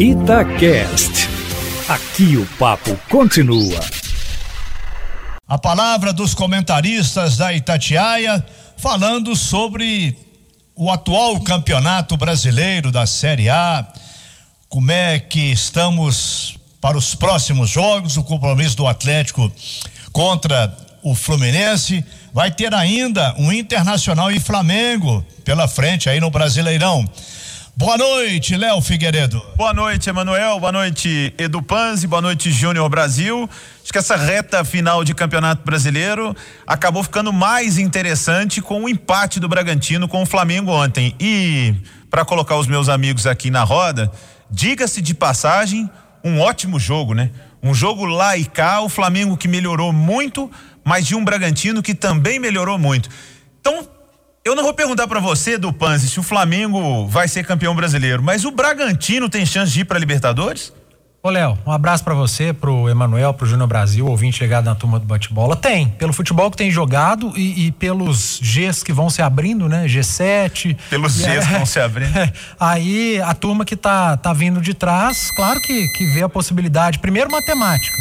Itacast. Aqui o papo continua. A palavra dos comentaristas da Itatiaia falando sobre o atual campeonato brasileiro da Série A. Como é que estamos para os próximos jogos? O compromisso do Atlético contra o Fluminense. Vai ter ainda um Internacional e Flamengo pela frente aí no Brasileirão. Boa noite, Léo Figueiredo. Boa noite, Emanuel. Boa noite, Edu Panzi. Boa noite, Júnior Brasil. Acho que essa reta final de Campeonato Brasileiro acabou ficando mais interessante com o empate do Bragantino com o Flamengo ontem. E para colocar os meus amigos aqui na roda, diga-se de passagem, um ótimo jogo, né? Um jogo lá e cá, o Flamengo que melhorou muito, mas de um Bragantino que também melhorou muito. Então, eu não vou perguntar para você, do Panzi, se o Flamengo vai ser campeão brasileiro, mas o Bragantino tem chance de ir para Libertadores? Ô, Léo, um abraço para você, pro Emanuel, pro Júnior Brasil, ouvinte chegado na turma do bate-bola. Tem, pelo futebol que tem jogado e, e, pelos Gs que vão se abrindo, né? G7. Pelos Gs é, que vão se abrindo. É, aí a turma que tá, tá vindo de trás, claro que, que vê a possibilidade, primeiro matemática,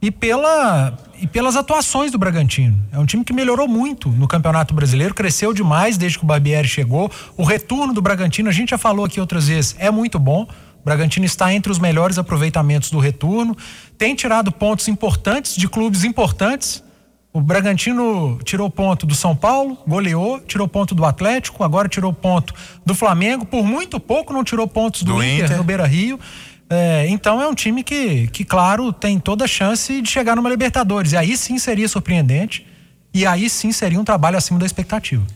e pela e pelas atuações do Bragantino. É um time que melhorou muito no Campeonato Brasileiro, cresceu demais desde que o Barbieri chegou. O retorno do Bragantino, a gente já falou aqui outras vezes, é muito bom. O Bragantino está entre os melhores aproveitamentos do retorno, tem tirado pontos importantes de clubes importantes. O Bragantino tirou ponto do São Paulo, goleou, tirou ponto do Atlético, agora tirou ponto do Flamengo, por muito pouco não tirou pontos do, do Inter, Inter no Beira Rio. É, então é um time que, que, claro, tem toda a chance de chegar numa Libertadores. E aí sim seria surpreendente. E aí sim seria um trabalho acima da expectativa.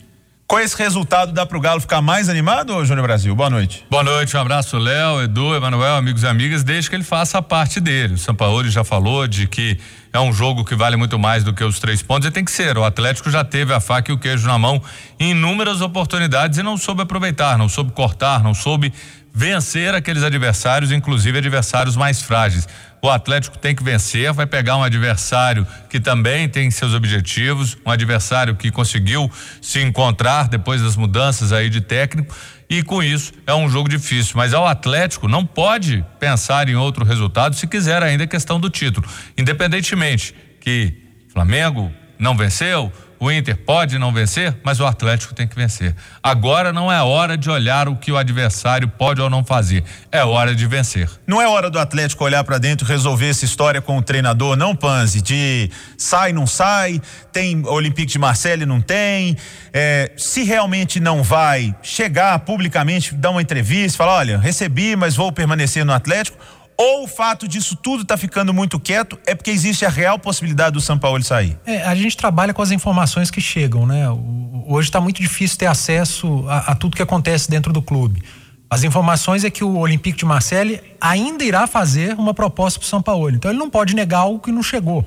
Com esse resultado, dá para o Galo ficar mais animado, Júnior Brasil? Boa noite. Boa noite, um abraço, Léo, Edu, Emanuel, amigos e amigas, desde que ele faça a parte dele. O Sampaoli já falou de que é um jogo que vale muito mais do que os três pontos e tem que ser. O Atlético já teve a faca e o queijo na mão em inúmeras oportunidades e não soube aproveitar, não soube cortar, não soube vencer aqueles adversários, inclusive adversários mais frágeis. O Atlético tem que vencer, vai pegar um adversário que também tem seus objetivos, um adversário que conseguiu se encontrar depois das mudanças aí de técnico e com isso é um jogo difícil. Mas ao Atlético não pode pensar em outro resultado se quiser ainda a questão do título. Independentemente que Flamengo não venceu, o Inter pode não vencer, mas o Atlético tem que vencer. Agora não é hora de olhar o que o adversário pode ou não fazer. É hora de vencer. Não é hora do Atlético olhar para dentro resolver essa história com o treinador, não, Panzi? De sai, não sai, tem Olympique de Marseille, não tem. É, se realmente não vai chegar publicamente, dar uma entrevista, falar: olha, recebi, mas vou permanecer no Atlético ou o fato disso tudo está ficando muito quieto é porque existe a real possibilidade do São Paulo sair? É, a gente trabalha com as informações que chegam, né? O, hoje está muito difícil ter acesso a, a, tudo que acontece dentro do clube. As informações é que o Olympique de Marseille ainda irá fazer uma proposta para o São Paulo. Então ele não pode negar algo que não chegou.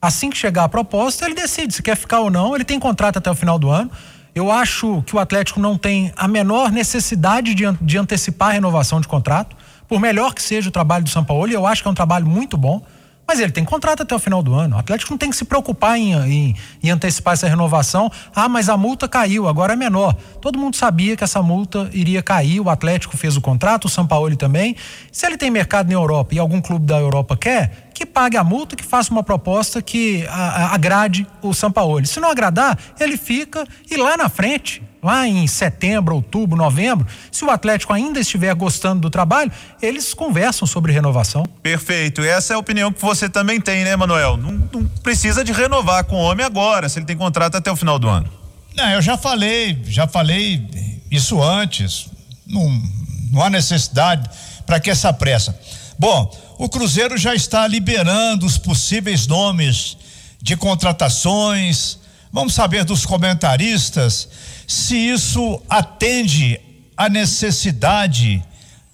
Assim que chegar a proposta, ele decide se quer ficar ou não. Ele tem contrato até o final do ano. Eu acho que o Atlético não tem a menor necessidade de, de antecipar a renovação de contrato. Por melhor que seja o trabalho do São Paulo, eu acho que é um trabalho muito bom. Mas ele tem contrato até o final do ano. O Atlético não tem que se preocupar em, em, em, antecipar essa renovação. Ah, mas a multa caiu, agora é menor. Todo mundo sabia que essa multa iria cair. O Atlético fez o contrato, o São Paulo também. Se ele tem mercado na Europa e algum clube da Europa quer, que pague a multa, que faça uma proposta que a, a, agrade o São Paulo. Se não agradar, ele fica e lá na frente lá em setembro, outubro, novembro, se o Atlético ainda estiver gostando do trabalho, eles conversam sobre renovação. Perfeito. Essa é a opinião que você também tem, né, Manuel? Não, não precisa de renovar com o homem agora, se ele tem contrato até o final do ano. Não, eu já falei, já falei isso antes. Não, não há necessidade para que essa pressa. Bom, o Cruzeiro já está liberando os possíveis nomes de contratações. Vamos saber dos comentaristas se isso atende à necessidade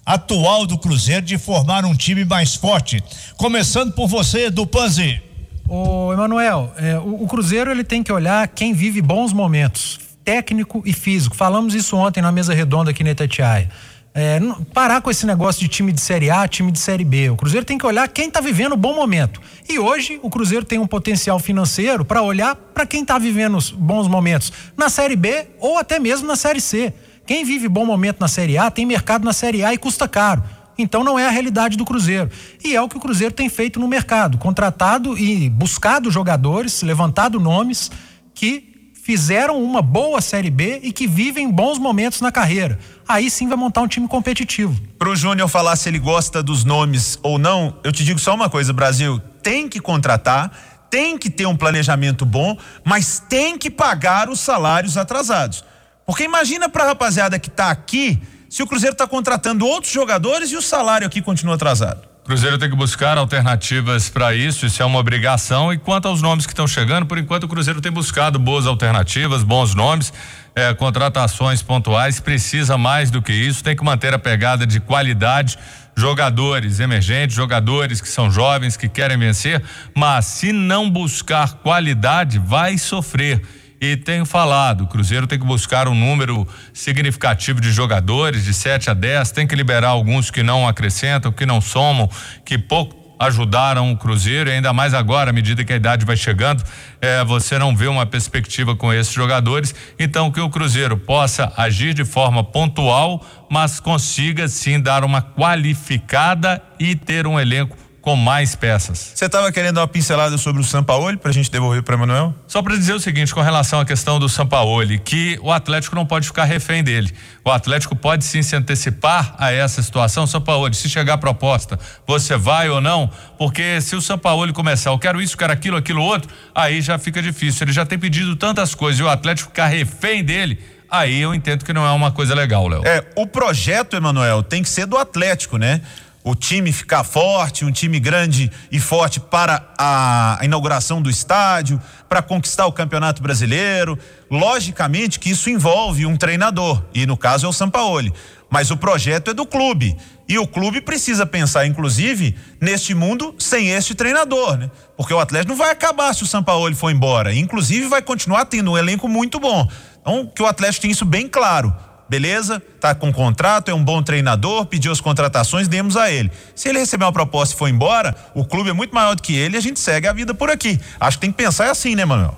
atual do Cruzeiro de formar um time mais forte. Começando por você, do Panzi. Ô, Emanuel, é, o, o, Cruzeiro ele tem que olhar quem vive bons momentos, técnico e físico. Falamos isso ontem na mesa redonda aqui na Itatiaia. É, parar com esse negócio de time de Série A, time de Série B. O Cruzeiro tem que olhar quem está vivendo um bom momento. E hoje o Cruzeiro tem um potencial financeiro para olhar para quem está vivendo bons momentos na Série B ou até mesmo na Série C. Quem vive bom momento na Série A tem mercado na Série A e custa caro. Então não é a realidade do Cruzeiro. E é o que o Cruzeiro tem feito no mercado: contratado e buscado jogadores, levantado nomes que fizeram uma boa Série B e que vivem bons momentos na carreira. Aí sim vai montar um time competitivo. Para o Júnior falar se ele gosta dos nomes ou não, eu te digo só uma coisa, Brasil: tem que contratar, tem que ter um planejamento bom, mas tem que pagar os salários atrasados. Porque imagina para a rapaziada que está aqui se o Cruzeiro está contratando outros jogadores e o salário aqui continua atrasado. Cruzeiro tem que buscar alternativas para isso, isso é uma obrigação. E quanto aos nomes que estão chegando, por enquanto o Cruzeiro tem buscado boas alternativas, bons nomes, é, contratações pontuais, precisa mais do que isso, tem que manter a pegada de qualidade jogadores emergentes, jogadores que são jovens, que querem vencer, mas se não buscar qualidade, vai sofrer e tenho falado, o Cruzeiro tem que buscar um número significativo de jogadores, de 7 a 10, tem que liberar alguns que não acrescentam, que não somam, que pouco ajudaram o Cruzeiro, e ainda mais agora, à medida que a idade vai chegando, é, você não vê uma perspectiva com esses jogadores. Então, que o Cruzeiro possa agir de forma pontual, mas consiga sim dar uma qualificada e ter um elenco com mais peças. Você estava querendo dar uma pincelada sobre o Sampaoli para a gente devolver para Manuel? Só para dizer o seguinte com relação à questão do Sampaoli, que o Atlético não pode ficar refém dele. O Atlético pode sim se antecipar a essa situação. Sampaoli, se chegar a proposta, você vai ou não? Porque se o Sampaoli começar, eu quero isso, quero aquilo, aquilo outro, aí já fica difícil. Ele já tem pedido tantas coisas e o Atlético ficar refém dele aí eu entendo que não é uma coisa legal, Léo. É, o projeto, Emanuel, tem que ser do Atlético, né? O time ficar forte, um time grande e forte para a inauguração do estádio, para conquistar o Campeonato Brasileiro. Logicamente que isso envolve um treinador, e no caso é o Sampaoli. Mas o projeto é do clube. E o clube precisa pensar, inclusive, neste mundo sem este treinador, né? Porque o Atlético não vai acabar se o Sampaoli for embora. Inclusive, vai continuar tendo um elenco muito bom. Então, que o Atlético tem isso bem claro beleza, tá com contrato, é um bom treinador, pediu as contratações, demos a ele. Se ele receber uma proposta e for embora, o clube é muito maior do que ele e a gente segue a vida por aqui. Acho que tem que pensar assim, né, Manuel?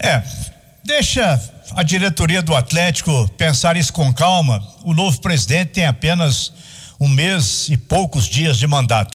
É, deixa a diretoria do Atlético pensar isso com calma. O novo presidente tem apenas um mês e poucos dias de mandato.